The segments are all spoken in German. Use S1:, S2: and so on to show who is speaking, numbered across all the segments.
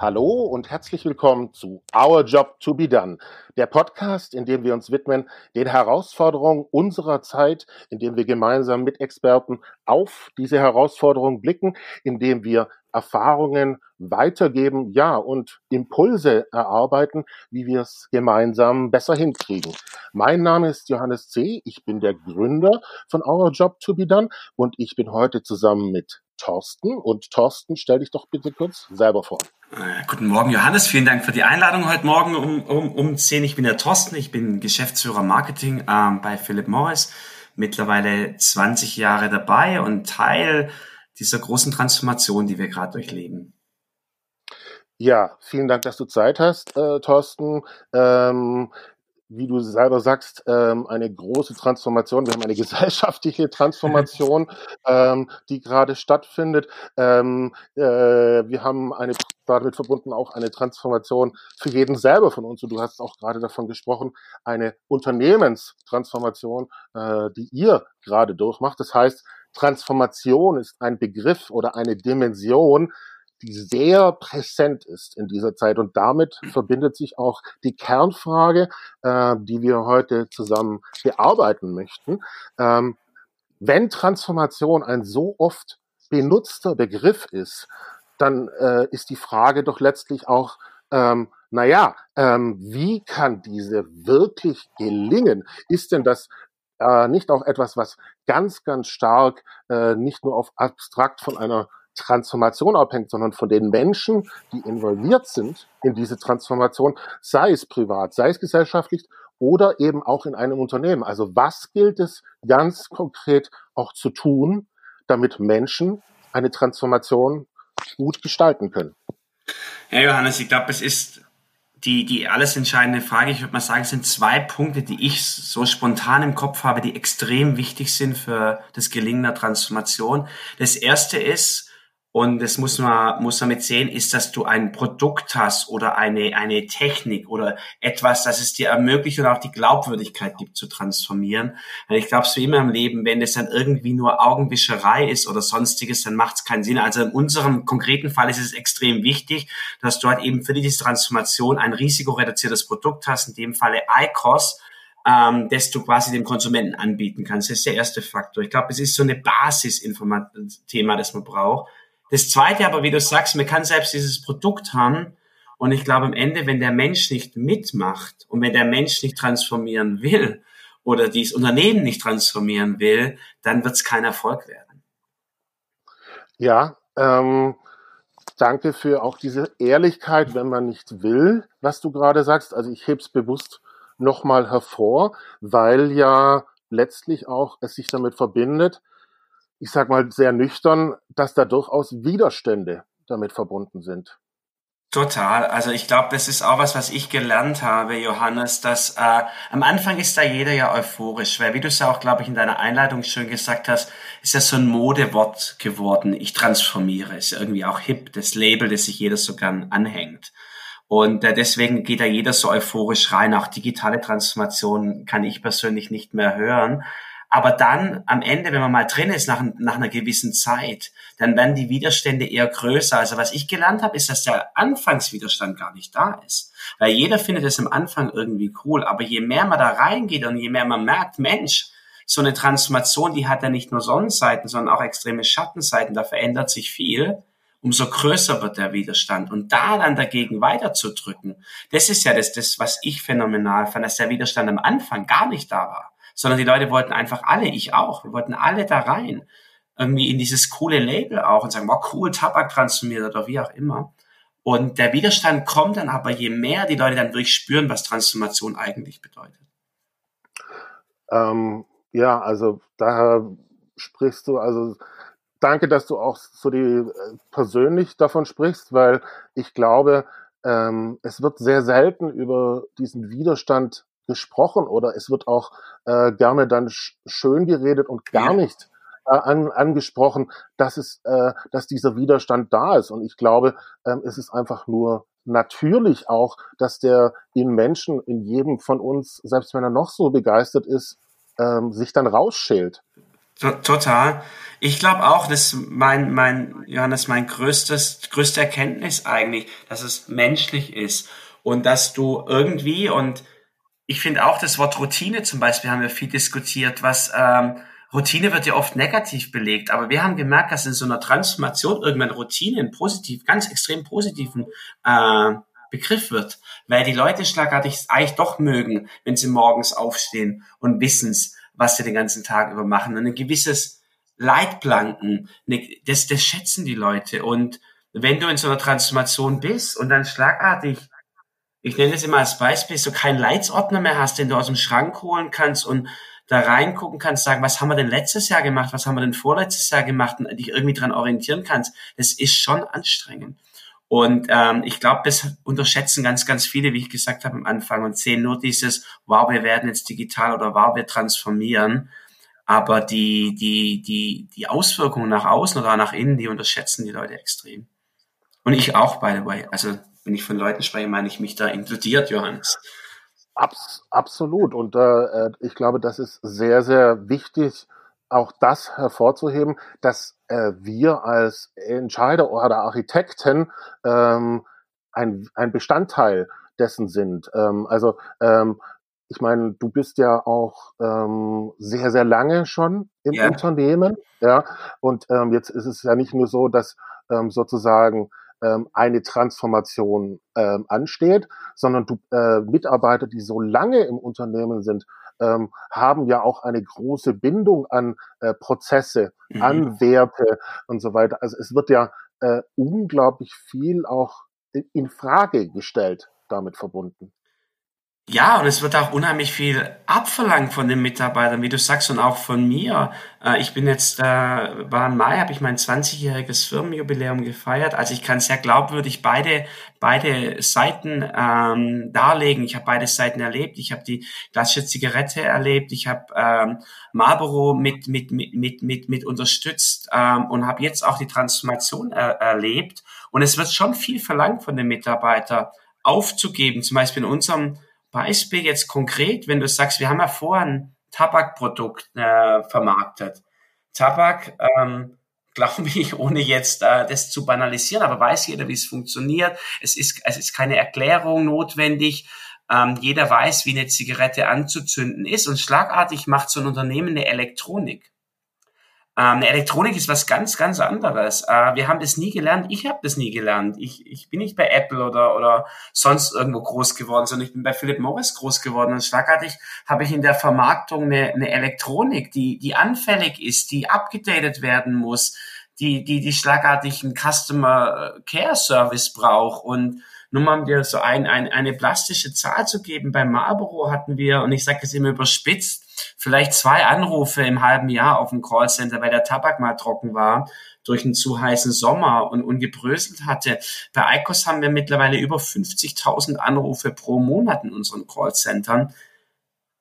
S1: Hallo und herzlich willkommen zu Our Job to Be Done, der Podcast, in dem wir uns widmen den Herausforderungen unserer Zeit, in dem wir gemeinsam mit Experten auf diese Herausforderungen blicken, in dem wir Erfahrungen weitergeben, ja, und Impulse erarbeiten, wie wir es gemeinsam besser hinkriegen. Mein Name ist Johannes C., ich bin der Gründer von Our Job to Be Done und ich bin heute zusammen mit Thorsten. Und Thorsten, stell dich doch bitte kurz selber vor.
S2: Äh, guten Morgen, Johannes. Vielen Dank für die Einladung heute Morgen um, um, um 10. Ich bin der Thorsten. Ich bin Geschäftsführer Marketing ähm, bei Philip Morris. Mittlerweile 20 Jahre dabei und Teil dieser großen Transformation, die wir gerade durchleben.
S1: Ja, vielen Dank, dass du Zeit hast, äh, Thorsten. Ähm, wie du selber sagst, ähm, eine große Transformation. Wir haben eine gesellschaftliche Transformation, ähm, die gerade stattfindet. Ähm, äh, wir haben eine damit verbunden auch eine Transformation für jeden selber von uns. Und du hast auch gerade davon gesprochen, eine Unternehmenstransformation, äh, die ihr gerade durchmacht. Das heißt, Transformation ist ein Begriff oder eine Dimension, die sehr präsent ist in dieser Zeit. Und damit verbindet sich auch die Kernfrage, äh, die wir heute zusammen bearbeiten möchten. Ähm, wenn Transformation ein so oft benutzter Begriff ist, dann äh, ist die Frage doch letztlich auch, ähm, naja, ähm, wie kann diese wirklich gelingen? Ist denn das äh, nicht auch etwas, was ganz, ganz stark äh, nicht nur auf abstrakt von einer Transformation abhängt, sondern von den Menschen, die involviert sind in diese Transformation, sei es privat, sei es gesellschaftlich oder eben auch in einem Unternehmen. Also was gilt es ganz konkret auch zu tun, damit Menschen eine Transformation gut gestalten können?
S2: Ja, Johannes, ich glaube, es ist die, die alles entscheidende Frage. Ich würde mal sagen, es sind zwei Punkte, die ich so spontan im Kopf habe, die extrem wichtig sind für das Gelingen der Transformation. Das erste ist, und das muss man, muss man mit sehen, ist, dass du ein Produkt hast oder eine, eine Technik oder etwas, das es dir ermöglicht und auch die Glaubwürdigkeit gibt, zu transformieren. Weil ich glaube, so immer im Leben, wenn es dann irgendwie nur Augenwischerei ist oder sonstiges, dann macht es keinen Sinn. Also in unserem konkreten Fall ist es extrem wichtig, dass du halt eben für diese Transformation ein risikoreduziertes Produkt hast, in dem Falle ICOS, ähm, das du quasi dem Konsumenten anbieten kannst. Das ist der erste Faktor. Ich glaube, es ist so eine Basis-Thema, das man braucht. Das Zweite aber, wie du sagst, man kann selbst dieses Produkt haben und ich glaube am Ende, wenn der Mensch nicht mitmacht und wenn der Mensch nicht transformieren will oder dieses Unternehmen nicht transformieren will, dann wird es kein Erfolg werden.
S1: Ja, ähm, danke für auch diese Ehrlichkeit, wenn man nicht will, was du gerade sagst. Also ich hebe es bewusst nochmal hervor, weil ja letztlich auch es sich damit verbindet, ich sag mal sehr nüchtern, dass da durchaus Widerstände damit verbunden sind.
S2: Total. Also ich glaube, das ist auch was, was ich gelernt habe, Johannes, dass äh, am Anfang ist da jeder ja euphorisch, weil wie du es ja auch, glaube ich, in deiner Einleitung schön gesagt hast, ist das so ein Modewort geworden. Ich transformiere. Ist irgendwie auch hip, das Label, das sich jeder so gern anhängt. Und äh, deswegen geht da jeder so euphorisch rein. Auch digitale Transformation kann ich persönlich nicht mehr hören. Aber dann am Ende, wenn man mal drin ist, nach, nach einer gewissen Zeit, dann werden die Widerstände eher größer. Also was ich gelernt habe, ist, dass der Anfangswiderstand gar nicht da ist. Weil jeder findet es am Anfang irgendwie cool. Aber je mehr man da reingeht und je mehr man merkt, Mensch, so eine Transformation, die hat ja nicht nur Sonnenseiten, sondern auch extreme Schattenseiten, da verändert sich viel, umso größer wird der Widerstand. Und da dann dagegen weiterzudrücken, das ist ja das, das, was ich phänomenal fand, dass der Widerstand am Anfang gar nicht da war sondern die Leute wollten einfach alle, ich auch, wir wollten alle da rein, irgendwie in dieses coole Label auch und sagen, wow, cool, Tabak transformiert oder wie auch immer. Und der Widerstand kommt dann aber, je mehr die Leute dann wirklich spüren, was Transformation eigentlich bedeutet.
S1: Ähm, ja, also daher sprichst du, also danke, dass du auch so die äh, persönlich davon sprichst, weil ich glaube, ähm, es wird sehr selten über diesen Widerstand gesprochen oder es wird auch äh, gerne dann sch schön geredet und gar ja. nicht äh, an, angesprochen, dass es, äh, dass dieser Widerstand da ist. Und ich glaube, ähm, es ist einfach nur natürlich auch, dass der in Menschen, in jedem von uns, selbst wenn er noch so begeistert ist, ähm, sich dann rausschält.
S2: Total. Ich glaube auch, dass mein, mein, Johannes, mein größtes, größte Erkenntnis eigentlich, dass es menschlich ist und dass du irgendwie und ich finde auch das Wort Routine zum Beispiel haben wir viel diskutiert, was ähm, Routine wird ja oft negativ belegt, aber wir haben gemerkt, dass in so einer Transformation irgendwann Routine ein positiv, ganz extrem positiven äh, Begriff wird, weil die Leute schlagartig eigentlich doch mögen, wenn sie morgens aufstehen und wissen, was sie den ganzen Tag über machen. Und ein gewisses Leitplanken, das, das schätzen die Leute. Und wenn du in so einer Transformation bist und dann schlagartig, ich nenne das immer als Beispiel, so keinen Leitsordner mehr hast, den du aus dem Schrank holen kannst und da reingucken kannst, sagen, was haben wir denn letztes Jahr gemacht, was haben wir denn vorletztes Jahr gemacht und dich irgendwie dran orientieren kannst, das ist schon anstrengend. Und ähm, ich glaube, das unterschätzen ganz, ganz viele, wie ich gesagt habe am Anfang, und sehen nur dieses, wow, wir werden jetzt digital oder wow, wir transformieren. Aber die, die, die, die Auswirkungen nach außen oder nach innen, die unterschätzen die Leute extrem. Und ich auch, by the way. Also, wenn ich von Leuten spreche, meine ich mich da inkludiert, Johannes.
S1: Abs absolut. Und äh, ich glaube, das ist sehr, sehr wichtig, auch das hervorzuheben, dass äh, wir als Entscheider oder Architekten ähm, ein, ein Bestandteil dessen sind. Ähm, also ähm, ich meine, du bist ja auch ähm, sehr, sehr lange schon im yeah. Unternehmen, ja. Und ähm, jetzt ist es ja nicht nur so, dass ähm, sozusagen ähm, eine Transformation ähm, ansteht, sondern du äh, Mitarbeiter, die so lange im Unternehmen sind, ähm, haben ja auch eine große Bindung an äh, Prozesse, mhm. an Werte und so weiter. Also es wird ja äh, unglaublich viel auch in Frage gestellt damit verbunden.
S2: Ja, und es wird auch unheimlich viel abverlangt von den Mitarbeitern, wie du sagst, und auch von mir. Äh, ich bin jetzt, äh, war im Mai, habe ich mein 20-jähriges Firmenjubiläum gefeiert. Also ich kann sehr glaubwürdig beide, beide Seiten ähm, darlegen. Ich habe beide Seiten erlebt. Ich habe die klassische Zigarette erlebt. Ich habe ähm, Marlboro mit, mit, mit, mit, mit, mit unterstützt ähm, und habe jetzt auch die Transformation er erlebt. Und es wird schon viel verlangt von den Mitarbeitern aufzugeben. Zum Beispiel in unserem Beispiel jetzt konkret, wenn du sagst, wir haben ja vorher ein Tabakprodukt äh, vermarktet. Tabak, ähm, glaube ich, ohne jetzt äh, das zu banalisieren, aber weiß jeder, wie es funktioniert. Es ist, es ist keine Erklärung notwendig. Ähm, jeder weiß, wie eine Zigarette anzuzünden ist und schlagartig macht so ein Unternehmen eine Elektronik. Ähm, Elektronik ist was ganz, ganz anderes. Äh, wir haben das nie gelernt. Ich habe das nie gelernt. Ich, ich bin nicht bei Apple oder, oder sonst irgendwo groß geworden, sondern ich bin bei Philip Morris groß geworden. Und schlagartig habe ich in der Vermarktung eine, eine Elektronik, die, die anfällig ist, die abgedatet werden muss, die, die, die schlagartig einen Customer Care Service braucht und nur mal um dir so ein, ein, eine plastische Zahl zu geben, bei Marlboro hatten wir, und ich sage das immer überspitzt, vielleicht zwei Anrufe im halben Jahr auf dem Callcenter, weil der Tabak mal trocken war durch einen zu heißen Sommer und, und gebröselt hatte. Bei ICOS haben wir mittlerweile über 50.000 Anrufe pro Monat in unseren Callcentern.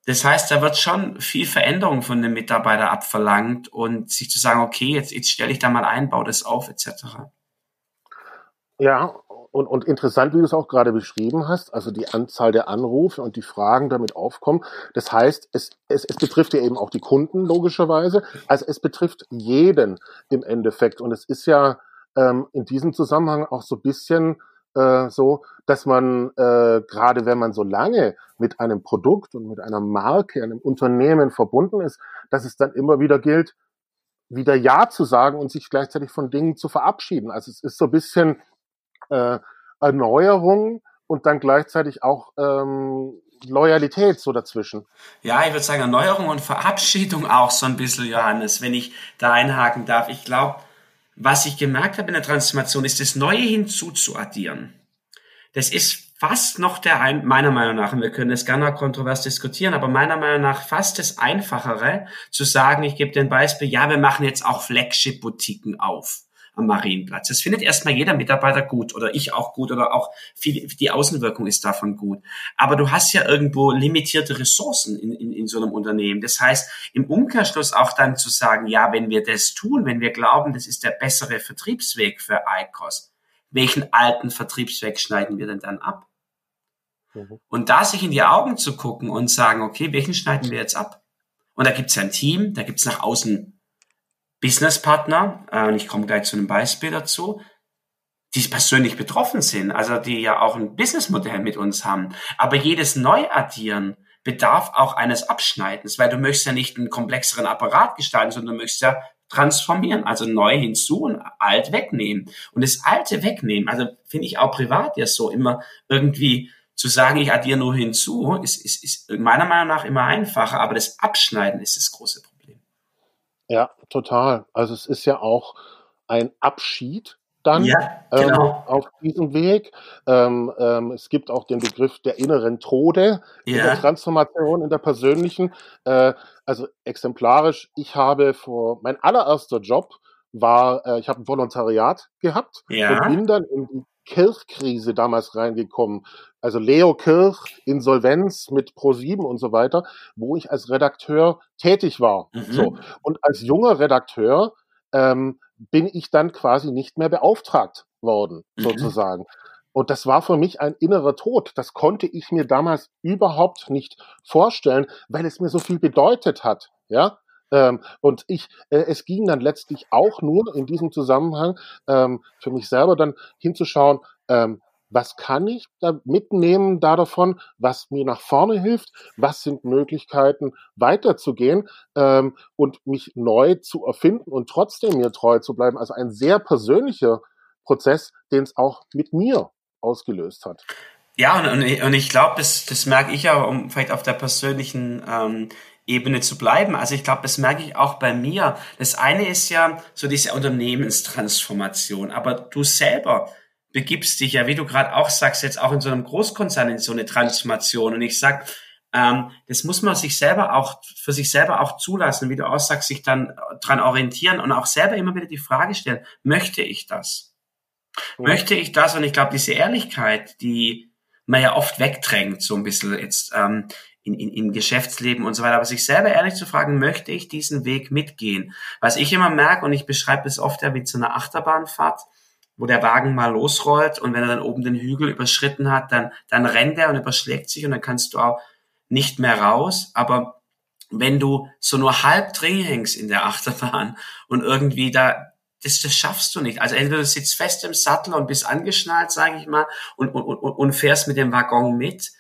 S2: Das heißt, da wird schon viel Veränderung von den Mitarbeitern abverlangt und sich zu sagen, okay, jetzt, jetzt stelle ich da mal ein, baue das auf, etc.
S1: Ja, und, und interessant, wie du es auch gerade beschrieben hast, also die Anzahl der Anrufe und die Fragen damit aufkommen. Das heißt, es, es, es betrifft ja eben auch die Kunden logischerweise. Also es betrifft jeden im Endeffekt. Und es ist ja ähm, in diesem Zusammenhang auch so ein bisschen äh, so, dass man äh, gerade wenn man so lange mit einem Produkt und mit einer Marke, einem Unternehmen verbunden ist, dass es dann immer wieder gilt, wieder Ja zu sagen und sich gleichzeitig von Dingen zu verabschieden. Also es ist so ein bisschen äh, Erneuerung und dann gleichzeitig auch ähm, Loyalität so dazwischen.
S2: Ja, ich würde sagen Erneuerung und Verabschiedung auch so ein bisschen, Johannes, wenn ich da einhaken darf. Ich glaube, was ich gemerkt habe in der Transformation, ist das Neue hinzuzuaddieren. Das ist fast noch der, ein, meiner Meinung nach, und wir können das gerne kontrovers diskutieren, aber meiner Meinung nach fast das Einfachere, zu sagen, ich gebe dir ein Beispiel, ja, wir machen jetzt auch Flagship-Boutiquen auf am Marienplatz. Das findet erstmal jeder Mitarbeiter gut oder ich auch gut oder auch viel, die Außenwirkung ist davon gut. Aber du hast ja irgendwo limitierte Ressourcen in, in, in so einem Unternehmen. Das heißt, im Umkehrschluss auch dann zu sagen, ja, wenn wir das tun, wenn wir glauben, das ist der bessere Vertriebsweg für ICOS, welchen alten Vertriebsweg schneiden wir denn dann ab? Mhm. Und da sich in die Augen zu gucken und sagen, okay, welchen schneiden wir jetzt ab? Und da gibt's ja ein Team, da gibt's nach außen Businesspartner, äh, und ich komme gleich zu einem Beispiel dazu, die persönlich betroffen sind, also die ja auch ein Businessmodell mit uns haben. Aber jedes Neuaddieren bedarf auch eines Abschneidens, weil du möchtest ja nicht einen komplexeren Apparat gestalten, sondern du möchtest ja transformieren, also neu hinzu und alt wegnehmen. Und das Alte wegnehmen, also finde ich auch privat ja so immer irgendwie zu sagen, ich addiere nur hinzu, ist, ist, ist meiner Meinung nach immer einfacher, aber das Abschneiden ist das große Problem.
S1: Ja, total. Also es ist ja auch ein Abschied dann
S2: ja, genau.
S1: ähm, auf diesem Weg. Ähm, ähm, es gibt auch den Begriff der inneren Tode ja. in der Transformation, in der persönlichen. Äh, also exemplarisch, ich habe vor, mein allererster Job war, äh, ich habe ein Volontariat gehabt
S2: ja.
S1: und bin dann in die Kirchkrise damals reingekommen. Also Leo Kirch, Insolvenz mit Pro7 und so weiter, wo ich als Redakteur tätig war. Mhm. So. Und als junger Redakteur ähm, bin ich dann quasi nicht mehr beauftragt worden, mhm. sozusagen. Und das war für mich ein innerer Tod. Das konnte ich mir damals überhaupt nicht vorstellen, weil es mir so viel bedeutet hat. Ja, ähm, und ich, äh, es ging dann letztlich auch nur in diesem Zusammenhang ähm, für mich selber dann hinzuschauen, ähm, was kann ich da mitnehmen da davon, was mir nach vorne hilft, was sind Möglichkeiten weiterzugehen ähm, und mich neu zu erfinden und trotzdem mir treu zu bleiben. Also ein sehr persönlicher Prozess, den es auch mit mir ausgelöst hat.
S2: Ja, und, und ich glaube, das, das merke ich ja, um vielleicht auf der persönlichen ähm, Ebene zu bleiben. Also ich glaube, das merke ich auch bei mir. Das eine ist ja so diese Unternehmenstransformation, aber du selber begibst dich ja, wie du gerade auch sagst, jetzt auch in so einem Großkonzern in so eine Transformation. Und ich sag, ähm, das muss man sich selber auch für sich selber auch zulassen, wie du auch sagst, sich dann dran orientieren und auch selber immer wieder die Frage stellen: Möchte ich das? Mhm. Möchte ich das? Und ich glaube, diese Ehrlichkeit, die man ja oft wegdrängt, so ein bisschen jetzt ähm, in, in, im Geschäftsleben und so weiter, aber sich selber ehrlich zu fragen, möchte ich diesen Weg mitgehen? Was ich immer merke, und ich beschreibe es oft ja wie zu einer Achterbahnfahrt, wo der Wagen mal losrollt und wenn er dann oben den Hügel überschritten hat, dann, dann rennt er und überschlägt sich und dann kannst du auch nicht mehr raus. Aber wenn du so nur halb drin hängst in der Achterbahn und irgendwie da, das, das schaffst du nicht. Also entweder du sitzt fest im Sattel und bist angeschnallt, sage ich mal, und, und, und, und fährst mit dem Waggon mit.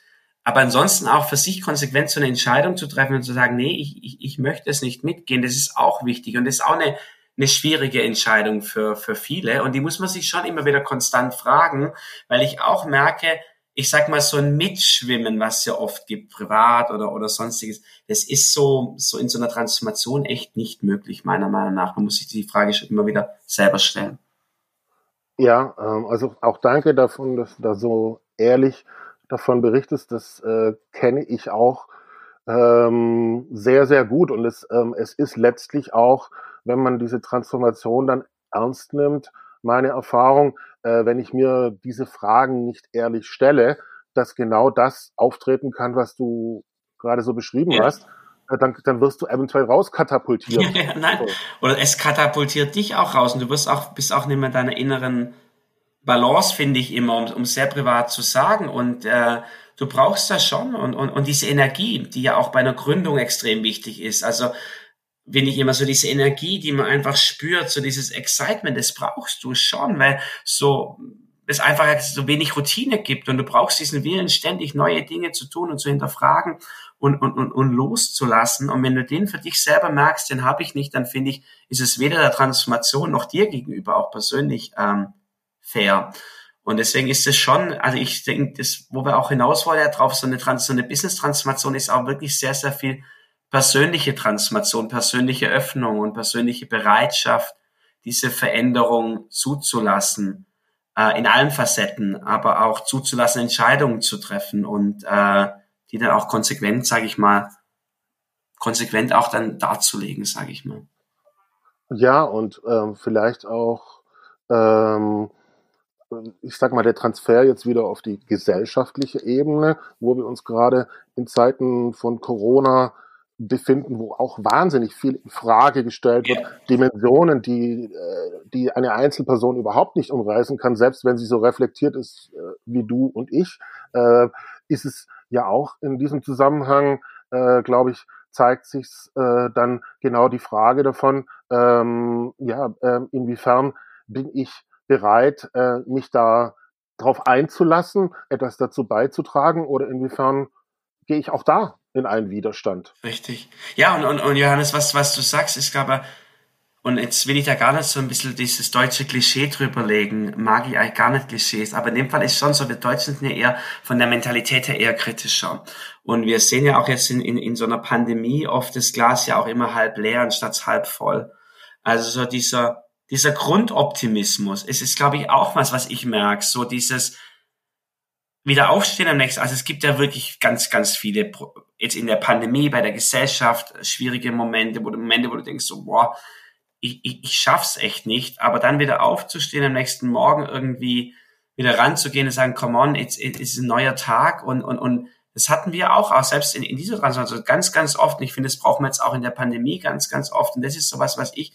S2: Aber ansonsten auch für sich konsequent so eine Entscheidung zu treffen und zu sagen, nee, ich, ich, ich möchte es nicht mitgehen, das ist auch wichtig. Und das ist auch eine, eine schwierige Entscheidung für, für viele. Und die muss man sich schon immer wieder konstant fragen, weil ich auch merke, ich sag mal, so ein Mitschwimmen, was es ja oft gibt, privat oder, oder sonstiges, das ist so, so in so einer Transformation echt nicht möglich, meiner Meinung nach. Man muss sich die Frage schon immer wieder selber stellen.
S1: Ja, ähm, also auch danke davon, dass du da so ehrlich davon berichtest. Das äh, kenne ich auch ähm, sehr, sehr gut. Und es, ähm, es ist letztlich auch wenn man diese Transformation dann ernst nimmt, meine Erfahrung, äh, wenn ich mir diese Fragen nicht ehrlich stelle, dass genau das auftreten kann, was du gerade so beschrieben ja. hast, äh, dann, dann wirst du eventuell rauskatapultiert.
S2: Nein. So. Oder es katapultiert dich auch raus und du wirst auch, bist auch nicht mehr deiner inneren Balance, finde ich immer, um, um sehr privat zu sagen. Und äh, du brauchst das schon und, und, und diese Energie, die ja auch bei einer Gründung extrem wichtig ist. Also wenn ich immer so diese Energie, die man einfach spürt, so dieses Excitement, das brauchst du schon, weil so es einfach so wenig Routine gibt und du brauchst diesen Willen, ständig neue Dinge zu tun und zu hinterfragen und, und, und, und loszulassen. Und wenn du den für dich selber merkst, den habe ich nicht, dann finde ich, ist es weder der Transformation noch dir gegenüber auch persönlich ähm, fair. Und deswegen ist es schon, also ich denke, das, wo wir auch hinaus wollen ja drauf, so eine, Trans so eine Business-Transformation ist auch wirklich sehr, sehr viel persönliche Transformation, persönliche Öffnung und persönliche Bereitschaft, diese Veränderung zuzulassen, äh, in allen Facetten, aber auch zuzulassen, Entscheidungen zu treffen und äh, die dann auch konsequent, sage ich mal, konsequent auch dann darzulegen, sage ich mal.
S1: Ja, und ähm, vielleicht auch, ähm, ich sag mal, der Transfer jetzt wieder auf die gesellschaftliche Ebene, wo wir uns gerade in Zeiten von Corona befinden, wo auch wahnsinnig viel in Frage gestellt wird, Dimensionen, die, äh, die eine Einzelperson überhaupt nicht umreißen kann, selbst wenn sie so reflektiert ist äh, wie du und ich, äh, ist es ja auch in diesem Zusammenhang, glaube ich, zeigt sich dann genau die Frage davon, ähm, ja, äh, inwiefern bin ich bereit, äh, mich da drauf einzulassen, etwas dazu beizutragen oder inwiefern gehe ich auch da in einen Widerstand.
S2: Richtig. Ja, und, und, und Johannes, was, was du sagst, ist, glaube und jetzt will ich da gar nicht so ein bisschen dieses deutsche Klischee drüberlegen, mag ich eigentlich gar nicht Klischees, aber in dem Fall ist schon so, wir Deutschen sind ja eher von der Mentalität her eher kritischer. Und wir sehen ja auch jetzt in, in, in so einer Pandemie oft das Glas ja auch immer halb leer anstatt halb voll. Also so dieser, dieser Grundoptimismus, es ist, glaube ich, auch was, was ich merke, so dieses, wieder aufstehen am nächsten. Also es gibt ja wirklich ganz, ganz viele, jetzt in der Pandemie, bei der Gesellschaft, schwierige Momente, wo du Momente, wo du denkst so, boah, ich, ich, ich schaff's echt nicht. Aber dann wieder aufzustehen am nächsten Morgen irgendwie wieder ranzugehen und sagen, come on, it's, it's ein neuer Tag und, und, und das hatten wir auch, auch selbst in, in dieser Transformation ganz, ganz oft. Und ich finde, das brauchen wir jetzt auch in der Pandemie ganz, ganz oft. Und das ist sowas, was ich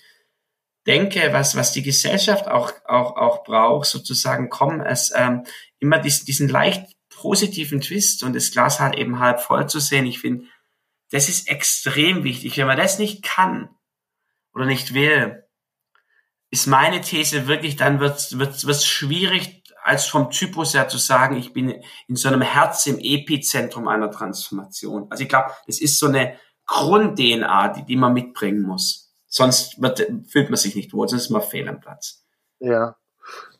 S2: denke, was, was die Gesellschaft auch, auch, auch braucht, sozusagen, komm, es ähm, immer diesen, diesen leicht positiven Twist und das Glas halt eben halb voll zu sehen. Ich finde, das ist extrem wichtig. Wenn man das nicht kann oder nicht will, ist meine These wirklich, dann wird es schwierig, als vom Typus her zu sagen, ich bin in so einem Herz im Epizentrum einer Transformation. Also ich glaube, das ist so eine Grund-DNA, die, die man mitbringen muss. Sonst fühlt man sich nicht wohl, sonst ist man fehl am Platz.
S1: Ja,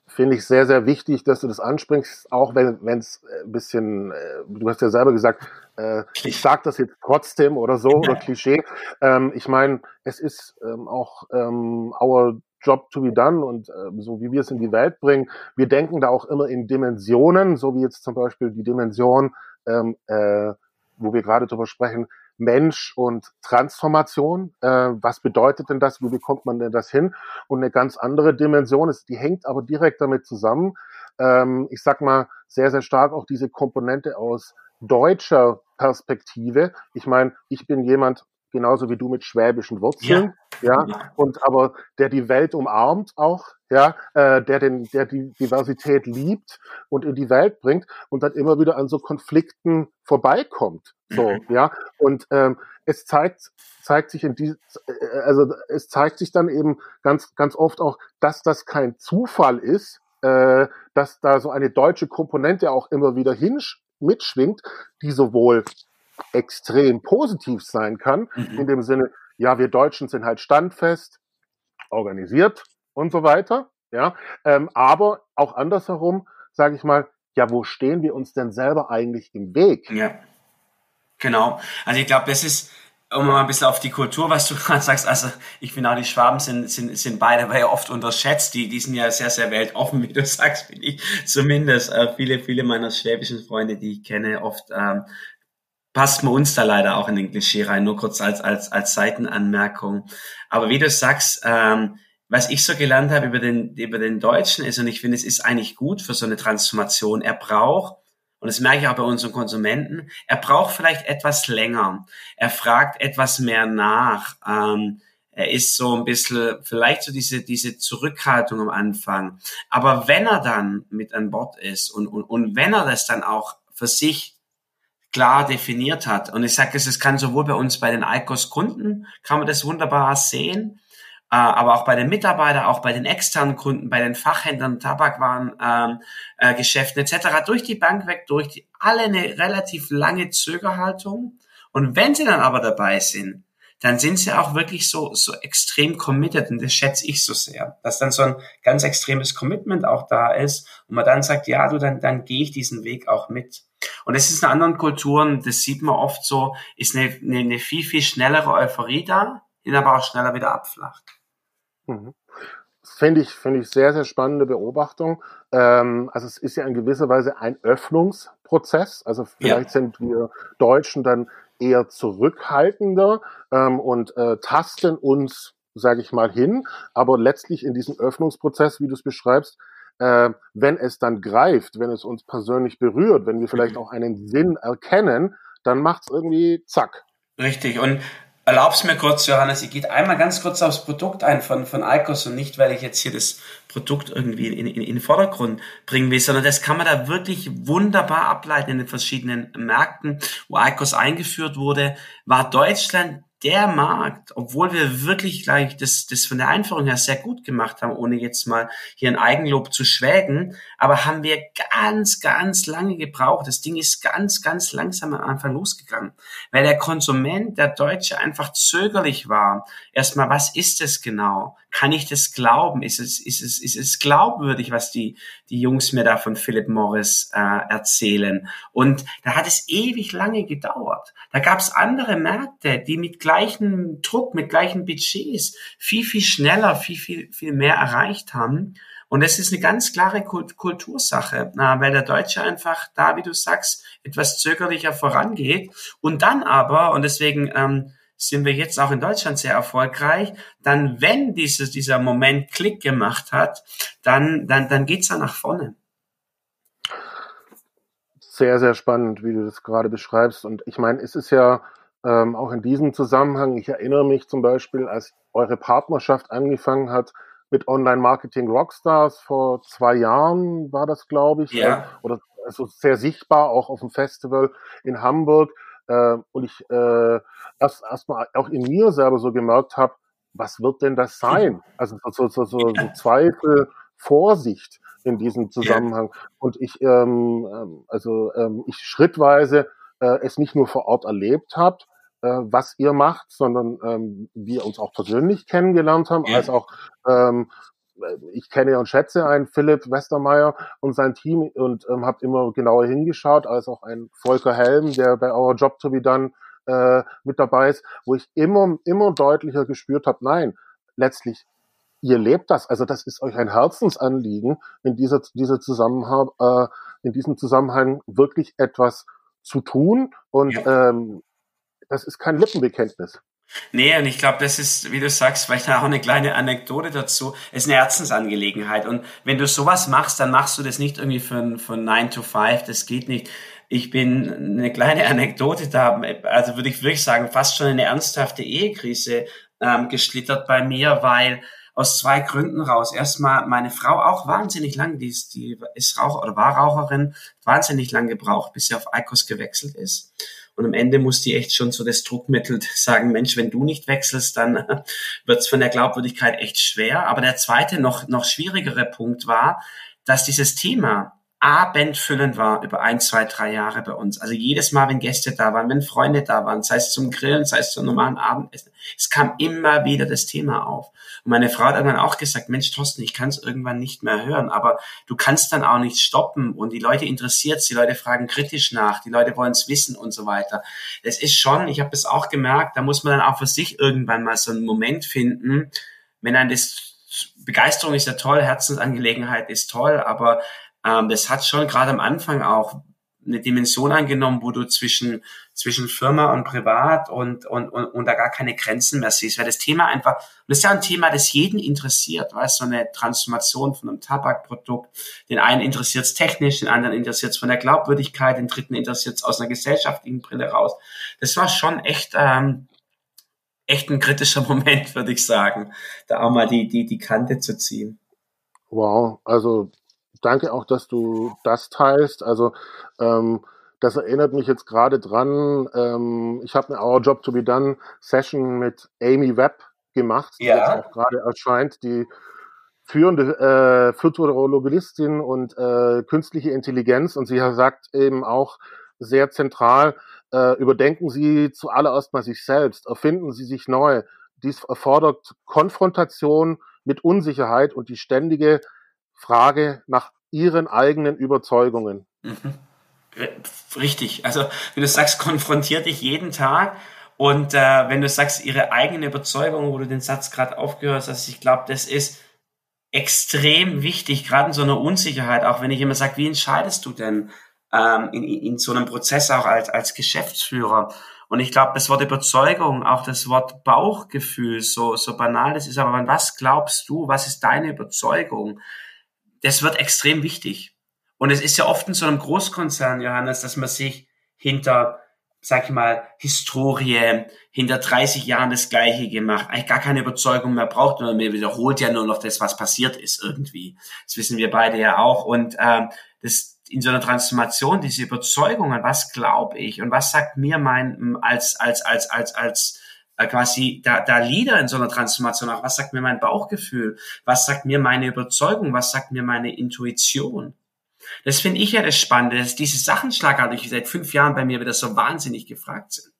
S1: finde ich sehr, sehr wichtig, dass du das ansprichst, auch wenn es ein bisschen, äh, du hast ja selber gesagt, äh, ich sage das jetzt trotzdem oder so, oder Klischee. Ähm, ich meine, es ist ähm, auch ähm, our job to be done und äh, so wie wir es in die Welt bringen. Wir denken da auch immer in Dimensionen, so wie jetzt zum Beispiel die Dimension, ähm, äh, wo wir gerade drüber sprechen, Mensch und Transformation. Äh, was bedeutet denn das? Wie bekommt man denn das hin? Und eine ganz andere Dimension ist, die hängt aber direkt damit zusammen. Ähm, ich sag mal sehr, sehr stark auch diese Komponente aus deutscher Perspektive. Ich meine, ich bin jemand, genauso wie du mit schwäbischen Wurzeln, ja, ja, und aber der die Welt umarmt auch, ja, äh, der den, der die Diversität liebt und in die Welt bringt und dann immer wieder an so Konflikten vorbeikommt, so, mhm. ja, und ähm, es zeigt zeigt sich in die, äh, also es zeigt sich dann eben ganz ganz oft auch, dass das kein Zufall ist, äh, dass da so eine deutsche Komponente auch immer wieder hin mitschwingt, die sowohl extrem positiv sein kann, mhm. in dem Sinne, ja, wir Deutschen sind halt standfest, organisiert und so weiter, ja, ähm, aber auch andersherum, sage ich mal, ja, wo stehen wir uns denn selber eigentlich im Weg?
S2: Ja, genau. Also ich glaube, das ist, um mal ein bisschen auf die Kultur, was du gerade sagst, also ich finde auch die Schwaben sind, sind, sind beide weil ja oft unterschätzt, die, die sind ja sehr, sehr weltoffen, wie du sagst, finde ich zumindest. Äh, viele, viele meiner schwäbischen Freunde, die ich kenne, oft ähm, passt man uns da leider auch in den Klischee rein, nur kurz als, als, als Seitenanmerkung. Aber wie du sagst, ähm, was ich so gelernt habe über den, über den Deutschen ist, und ich finde, es ist eigentlich gut für so eine Transformation, er braucht, und das merke ich auch bei unseren Konsumenten, er braucht vielleicht etwas länger. Er fragt etwas mehr nach. Ähm, er ist so ein bisschen, vielleicht so diese, diese Zurückhaltung am Anfang. Aber wenn er dann mit an Bord ist und, und, und wenn er das dann auch für sich klar definiert hat. Und ich sage es, kann sowohl bei uns bei den ICOS-Kunden, kann man das wunderbar sehen, äh, aber auch bei den Mitarbeitern, auch bei den externen Kunden, bei den Fachhändlern, Tabakwaren, ähm, äh, Geschäften etc. durch die Bank weg, durch die, alle eine relativ lange Zögerhaltung. Und wenn sie dann aber dabei sind, dann sind sie auch wirklich so, so extrem committed und das schätze ich so sehr, dass dann so ein ganz extremes Commitment auch da ist und man dann sagt, ja, du, dann, dann gehe ich diesen Weg auch mit. Und das ist in anderen Kulturen, das sieht man oft so, ist eine, eine, eine viel, viel schnellere Euphorie da, die aber auch schneller wieder abflacht.
S1: Mhm. Finde ich, finde ich sehr, sehr spannende Beobachtung. Ähm, also es ist ja in gewisser Weise ein Öffnungsprozess. Also vielleicht ja. sind wir Deutschen dann eher zurückhaltender ähm, und äh, tasten uns, sage ich mal, hin. Aber letztlich in diesem Öffnungsprozess, wie du es beschreibst, äh, wenn es dann greift, wenn es uns persönlich berührt, wenn wir vielleicht mhm. auch einen Sinn erkennen, dann macht es irgendwie zack.
S2: Richtig. Und Erlaub's mir kurz, Johannes, ich gehe einmal ganz kurz aufs Produkt ein von, von Icos und nicht, weil ich jetzt hier das Produkt irgendwie in, in, in den Vordergrund bringen will, sondern das kann man da wirklich wunderbar ableiten in den verschiedenen Märkten, wo Icos eingeführt wurde, war Deutschland der Markt, obwohl wir wirklich gleich das, das von der Einführung her sehr gut gemacht haben, ohne jetzt mal hier ein Eigenlob zu schwägen, aber haben wir ganz, ganz lange gebraucht. Das Ding ist ganz, ganz langsam am Anfang losgegangen, weil der Konsument, der Deutsche einfach zögerlich war. Erstmal, was ist es genau? Kann ich das glauben? Ist es, ist es, ist es glaubwürdig, was die, die Jungs mir da von Philip Morris äh, erzählen? Und da hat es ewig lange gedauert. Da gab es andere Märkte, die mit gleichem Druck, mit gleichen Budgets viel, viel schneller, viel, viel, viel mehr erreicht haben. Und es ist eine ganz klare Kultursache, weil der Deutsche einfach da, wie du sagst, etwas zögerlicher vorangeht und dann aber, und deswegen ähm, sind wir jetzt auch in Deutschland sehr erfolgreich, dann wenn dieses, dieser Moment Klick gemacht hat, dann, dann, dann geht's da nach vorne.
S1: Sehr, sehr spannend, wie du das gerade beschreibst. Und ich meine, es ist ja ähm, auch in diesem Zusammenhang, ich erinnere mich zum Beispiel, als eure Partnerschaft angefangen hat mit Online-Marketing Rockstars vor zwei Jahren, war das, glaube ich,
S2: ja.
S1: Äh, oder also sehr sichtbar, auch auf dem Festival in Hamburg. Äh, und ich äh, erst erstmal auch in mir selber so gemerkt habe, was wird denn das sein? Also so, so, so, so Zweifel, Vorsicht in diesem Zusammenhang. Und ich, ähm, ähm, also ähm, ich schrittweise äh, es nicht nur vor Ort erlebt habt, äh, was ihr macht, sondern ähm, wir uns auch persönlich kennengelernt haben, ja. als auch ähm, ich kenne und schätze einen Philipp Westermeier und sein Team und ähm, habe immer genauer hingeschaut, als auch ein Volker Helm, der bei Our Job to be Done äh, mit dabei ist, wo ich immer, immer deutlicher gespürt habe, nein, letztlich, ihr lebt das, also das ist euch ein Herzensanliegen, in dieser, dieser Zusammenhang, äh, in diesem Zusammenhang wirklich etwas zu tun und ähm, das ist kein Lippenbekenntnis.
S2: Nee, und ich glaube, das ist, wie du sagst, vielleicht auch eine kleine Anekdote dazu. Es ist eine Herzensangelegenheit. Und wenn du sowas machst, dann machst du das nicht irgendwie von, von 9 to 5. Das geht nicht. Ich bin eine kleine Anekdote da, also würde ich wirklich sagen, fast schon eine ernsthafte Ehekrise ähm, geschlittert bei mir, weil aus zwei Gründen raus. Erstmal meine Frau auch wahnsinnig lang, die ist, die ist Raucher oder war Raucherin, wahnsinnig lang gebraucht, bis sie auf Eikos gewechselt ist. Und am Ende muss die echt schon so das Druckmittel sagen, Mensch, wenn du nicht wechselst, dann wird es von der Glaubwürdigkeit echt schwer. Aber der zweite, noch, noch schwierigere Punkt war, dass dieses Thema abendfüllend war über ein, zwei, drei Jahre bei uns. Also jedes Mal, wenn Gäste da waren, wenn Freunde da waren, sei es zum Grillen, sei es zum normalen Abendessen, es kam immer wieder das Thema auf. Und meine Frau hat irgendwann auch gesagt, Mensch, Thorsten, ich kann es irgendwann nicht mehr hören, aber du kannst dann auch nicht stoppen und die Leute interessiert die Leute fragen kritisch nach, die Leute wollen es wissen und so weiter. Es ist schon, ich habe das auch gemerkt, da muss man dann auch für sich irgendwann mal so einen Moment finden, wenn ein das Begeisterung ist ja toll, Herzensangelegenheit ist toll, aber ähm, das hat schon gerade am Anfang auch eine Dimension angenommen, wo du zwischen, zwischen Firma und Privat und, und, und, und da gar keine Grenzen mehr siehst. Weil das Thema einfach, und das ist ja ein Thema, das jeden interessiert, weißt so eine Transformation von einem Tabakprodukt. Den einen interessiert es technisch, den anderen interessiert es von der Glaubwürdigkeit, den dritten interessiert es aus einer gesellschaftlichen Brille raus. Das war schon echt, ähm, echt ein kritischer Moment, würde ich sagen, da auch mal die, die, die Kante zu ziehen.
S1: Wow, also danke auch, dass du das teilst. Also ähm, das erinnert mich jetzt gerade dran. Ähm, ich habe eine Our Job to be Done Session mit Amy Webb gemacht, die
S2: ja.
S1: jetzt auch gerade erscheint, die führende äh, Futurologistin und äh, künstliche Intelligenz. Und sie sagt eben auch sehr zentral, äh, überdenken Sie zuallererst mal sich selbst, erfinden Sie sich neu. Dies erfordert Konfrontation mit Unsicherheit und die ständige Frage nach ihren eigenen Überzeugungen. Mhm.
S2: Richtig. Also, wenn du sagst, konfrontiert dich jeden Tag und äh, wenn du sagst, ihre eigene Überzeugung, wo du den Satz gerade aufgehört hast, ich glaube, das ist extrem wichtig, gerade in so einer Unsicherheit, auch wenn ich immer sage, wie entscheidest du denn ähm, in, in so einem Prozess auch als, als Geschäftsführer? Und ich glaube, das Wort Überzeugung, auch das Wort Bauchgefühl, so, so banal das ist, aber was glaubst du, was ist deine Überzeugung? Das wird extrem wichtig. Und es ist ja oft in so einem Großkonzern, Johannes, dass man sich hinter sag ich mal, Historie, hinter 30 Jahren das Gleiche gemacht, eigentlich gar keine Überzeugung mehr braucht, sondern mir wiederholt ja nur noch das, was passiert ist irgendwie. Das wissen wir beide ja auch. Und ähm, das in so einer Transformation, diese Überzeugungen, was glaube ich und was sagt mir mein als als als als als quasi da, da Leader in so einer Transformation auch, was sagt mir mein Bauchgefühl, was sagt mir meine Überzeugung, was sagt mir meine Intuition. Das finde ich ja das Spannende, dass diese Sachen schlagartig seit fünf Jahren bei mir wieder so wahnsinnig gefragt sind.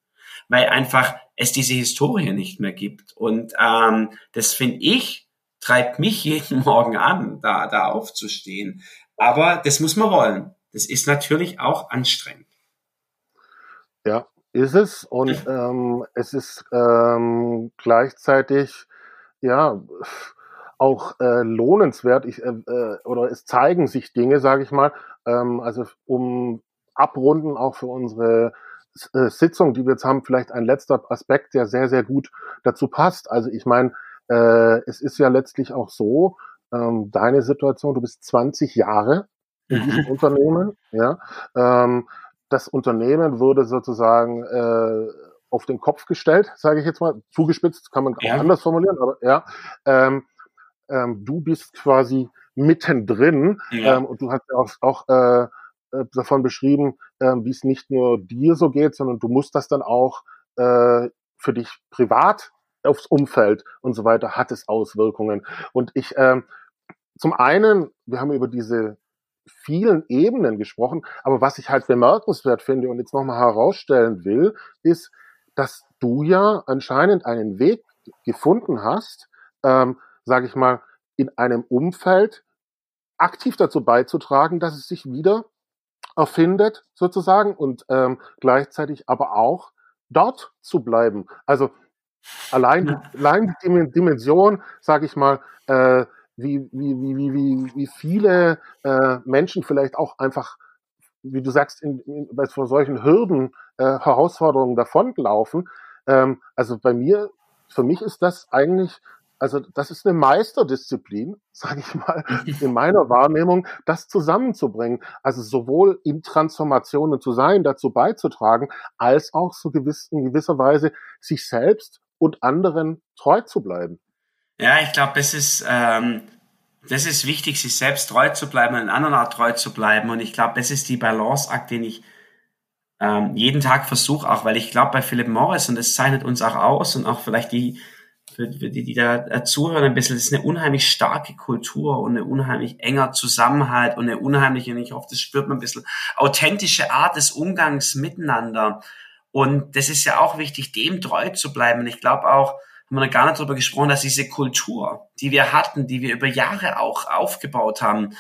S2: Weil einfach es diese Historie nicht mehr gibt. Und ähm, das finde ich, treibt mich jeden Morgen an, da, da aufzustehen. Aber das muss man wollen. Das ist natürlich auch anstrengend.
S1: Ja, ist es. Und ähm, es ist ähm, gleichzeitig, ja, auch äh, lohnenswert ich, äh, äh, oder es zeigen sich Dinge, sage ich mal, ähm, also um abrunden auch für unsere äh, Sitzung, die wir jetzt haben, vielleicht ein letzter Aspekt, der sehr, sehr gut dazu passt. Also ich meine, äh, es ist ja letztlich auch so, ähm, deine Situation, du bist 20 Jahre in diesem Unternehmen, ja. Ähm, das Unternehmen wurde sozusagen äh, auf den Kopf gestellt, sage ich jetzt mal, zugespitzt, kann man auch anders formulieren, aber ja. Ähm, ähm, du bist quasi mittendrin ja. ähm, und du hast ja auch, auch äh, äh, davon beschrieben, äh, wie es nicht nur dir so geht, sondern du musst das dann auch äh, für dich privat aufs Umfeld und so weiter hat es Auswirkungen. Und ich ähm, zum einen, wir haben über diese vielen Ebenen gesprochen, aber was ich halt bemerkenswert finde und jetzt nochmal herausstellen will, ist, dass du ja anscheinend einen Weg gefunden hast, ähm, sage ich mal, in einem Umfeld aktiv dazu beizutragen, dass es sich wieder erfindet, sozusagen, und ähm, gleichzeitig aber auch dort zu bleiben. Also allein, ja. allein die Dimension, sage ich mal, äh, wie, wie, wie, wie, wie, viele äh, Menschen vielleicht auch einfach, wie du sagst, in, in, bei vor solchen Hürden, äh, Herausforderungen davonlaufen. Ähm, also bei mir, für mich ist das eigentlich also das ist eine Meisterdisziplin, sage ich mal, in meiner Wahrnehmung, das zusammenzubringen. Also sowohl in Transformationen zu sein, dazu beizutragen, als auch so gewiss, in gewisser Weise sich selbst und anderen treu zu bleiben.
S2: Ja, ich glaube, das ist ähm, das ist wichtig, sich selbst treu zu bleiben und anderen auch treu zu bleiben. Und ich glaube, das ist die Balanceakt, den ich ähm, jeden Tag versuche, auch weil ich glaube, bei Philip Morris und das zeichnet uns auch aus und auch vielleicht die für, für die, die da äh, zuhören ein bisschen, das ist eine unheimlich starke Kultur und eine unheimlich enger Zusammenhalt und eine unheimliche, und ich hoffe, das spürt man ein bisschen, authentische Art des Umgangs miteinander. Und das ist ja auch wichtig, dem treu zu bleiben. Und ich glaube auch, haben wir noch gar nicht darüber gesprochen, dass diese Kultur, die wir hatten, die wir über Jahre auch aufgebaut haben,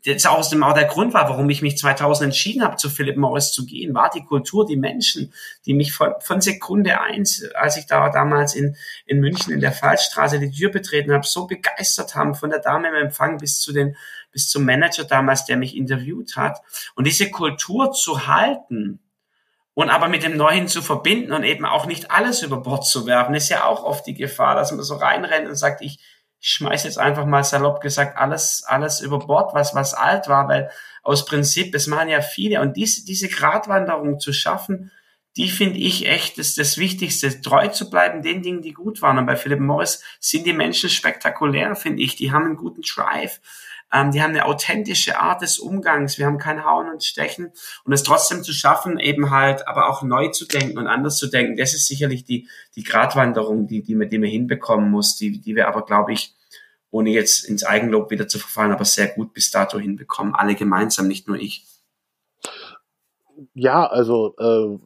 S2: jetzt auch aus dem auch der Grund war, warum ich mich 2000 entschieden habe, zu Philip Morris zu gehen, war die Kultur, die Menschen, die mich von, von Sekunde eins, als ich da damals in, in München in der Fallstraße die Tür betreten habe, so begeistert haben, von der Dame im Empfang bis zu den, bis zum Manager damals, der mich interviewt hat. Und diese Kultur zu halten, und aber mit dem Neuen zu verbinden und eben auch nicht alles über Bord zu werfen, ist ja auch oft die Gefahr, dass man so reinrennt und sagt, ich, schmeiß jetzt einfach mal salopp gesagt alles, alles über Bord, was, was alt war, weil aus Prinzip, es machen ja viele und diese, diese Gratwanderung zu schaffen, die finde ich echt das, das Wichtigste, treu zu bleiben den Dingen, die gut waren. Und bei Philip Morris sind die Menschen spektakulär, finde ich. Die haben einen guten Drive. Ähm, die haben eine authentische Art des Umgangs. Wir haben kein Hauen und Stechen. Und es trotzdem zu schaffen, eben halt, aber auch neu zu denken und anders zu denken, das ist sicherlich die, die Gratwanderung, die, die, die man hinbekommen muss, die, die wir aber, glaube ich, ohne jetzt ins Eigenlob wieder zu verfallen, aber sehr gut bis dato hinbekommen. Alle gemeinsam, nicht nur ich.
S1: Ja, also äh,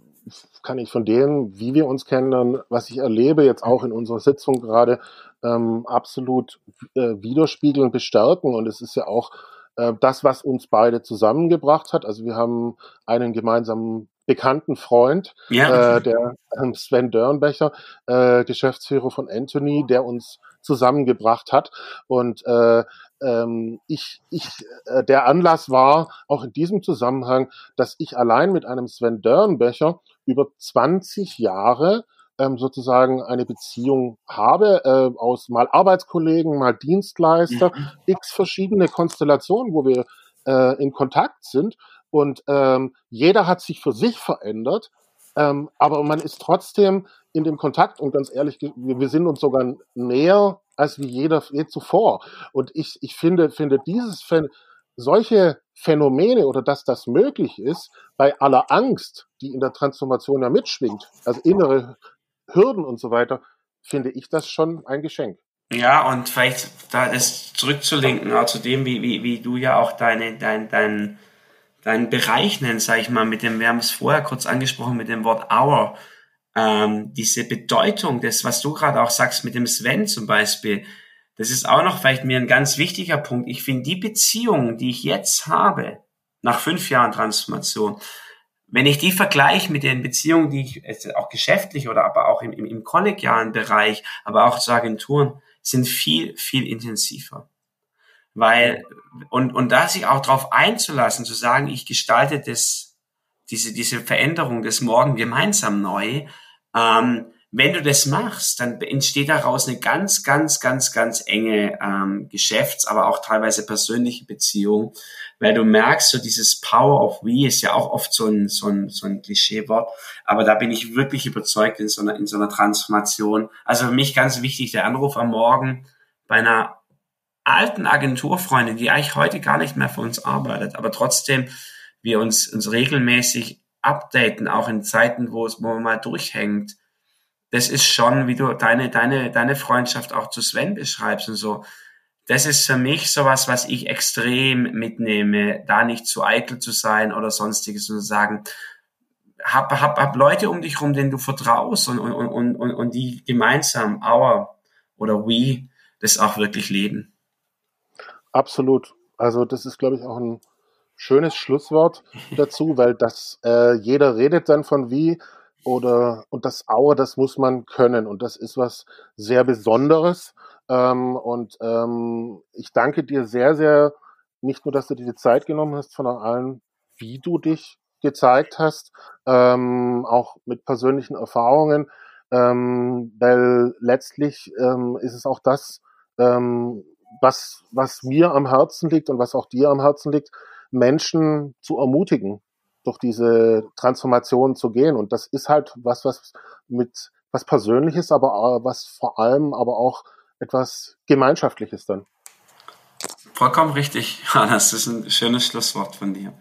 S1: kann ich von dem, wie wir uns kennen, was ich erlebe, jetzt auch in unserer Sitzung gerade, ähm, absolut äh, widerspiegeln, bestärken. Und es ist ja auch äh, das, was uns beide zusammengebracht hat. Also wir haben einen gemeinsamen bekannten Freund, ja. äh, der äh, Sven Dörnbecher, äh, Geschäftsführer von Anthony, der uns zusammengebracht hat. Und äh, ähm, ich, ich, äh, der Anlass war auch in diesem Zusammenhang, dass ich allein mit einem Sven Dörnbecher über 20 Jahre ähm, sozusagen eine Beziehung habe, äh, aus mal Arbeitskollegen, mal Dienstleister, mhm. x verschiedene Konstellationen, wo wir äh, in Kontakt sind. Und ähm, jeder hat sich für sich verändert, Ähm, aber man ist trotzdem in dem Kontakt und ganz ehrlich, wir, wir sind uns sogar näher als wie jeder je zuvor. Und ich, ich finde, finde dieses solche Phänomene oder dass das möglich ist, bei aller Angst, die in der Transformation ja mitschwingt, also innere Hürden und so weiter, finde ich das schon ein Geschenk.
S2: Ja, und vielleicht da das zurückzulinken, auch zu dem, wie, wie, wie du ja auch deine, dein, dein, deinen Bereich nennst, sag ich mal, mit dem, wir haben es vorher kurz angesprochen, mit dem Wort Hour, ähm, diese Bedeutung des, was du gerade auch sagst, mit dem Sven zum Beispiel, das ist auch noch vielleicht mir ein ganz wichtiger Punkt. Ich finde die Beziehung, die ich jetzt habe, nach fünf Jahren Transformation, wenn ich die vergleiche mit den Beziehungen, die ich auch geschäftlich oder aber auch im, im, im kollegialen Bereich, aber auch zu Agenturen, sind viel, viel intensiver. Weil, und, und da sich auch darauf einzulassen, zu sagen, ich gestalte das, diese, diese Veränderung des Morgen gemeinsam neu, ähm, wenn du das machst, dann entsteht daraus eine ganz, ganz, ganz, ganz enge ähm, Geschäfts-, aber auch teilweise persönliche Beziehung, weil du merkst, so dieses Power of We ist ja auch oft so ein, so ein, so ein Klischeewort, aber da bin ich wirklich überzeugt in so einer, in so einer Transformation. Also für mich ganz wichtig, der Anruf am Morgen bei einer alten Agenturfreundin, die eigentlich heute gar nicht mehr für uns arbeitet, aber trotzdem wir uns, uns regelmäßig updaten, auch in Zeiten, wo es, wo man mal durchhängt, das ist schon, wie du deine, deine, deine Freundschaft auch zu Sven beschreibst und so. Das ist für mich sowas, was ich extrem mitnehme, da nicht zu eitel zu sein oder sonstiges und zu sagen, hab, hab, hab Leute um dich rum, denen du vertraust und, und, und, und, und die gemeinsam, our oder we, das auch wirklich leben.
S1: Absolut. Also das ist, glaube ich, auch ein schönes Schlusswort dazu, weil das äh, jeder redet dann von wie oder und das Aue, das muss man können. Und das ist was sehr Besonderes. Ähm, und ähm, ich danke dir sehr, sehr, nicht nur, dass du dir die Zeit genommen hast, sondern allen, wie du dich gezeigt hast, ähm, auch mit persönlichen Erfahrungen, ähm, weil letztlich ähm, ist es auch das, ähm, was, was mir am Herzen liegt und was auch dir am Herzen liegt, Menschen zu ermutigen, durch diese Transformation zu gehen. Und das ist halt was, was mit was Persönliches, aber was vor allem aber auch etwas Gemeinschaftliches dann.
S2: Vollkommen richtig, Hannes. Das ist ein schönes Schlusswort von dir.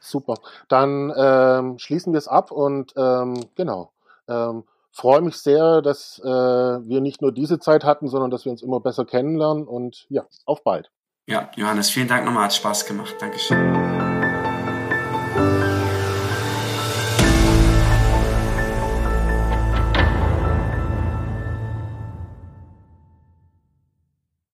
S1: Super. Dann ähm, schließen wir es ab und ähm, genau. Ähm, freue mich sehr, dass äh, wir nicht nur diese Zeit hatten, sondern dass wir uns immer besser kennenlernen und ja, auf bald.
S2: Ja, Johannes, vielen Dank nochmal, hat Spaß gemacht. Dankeschön.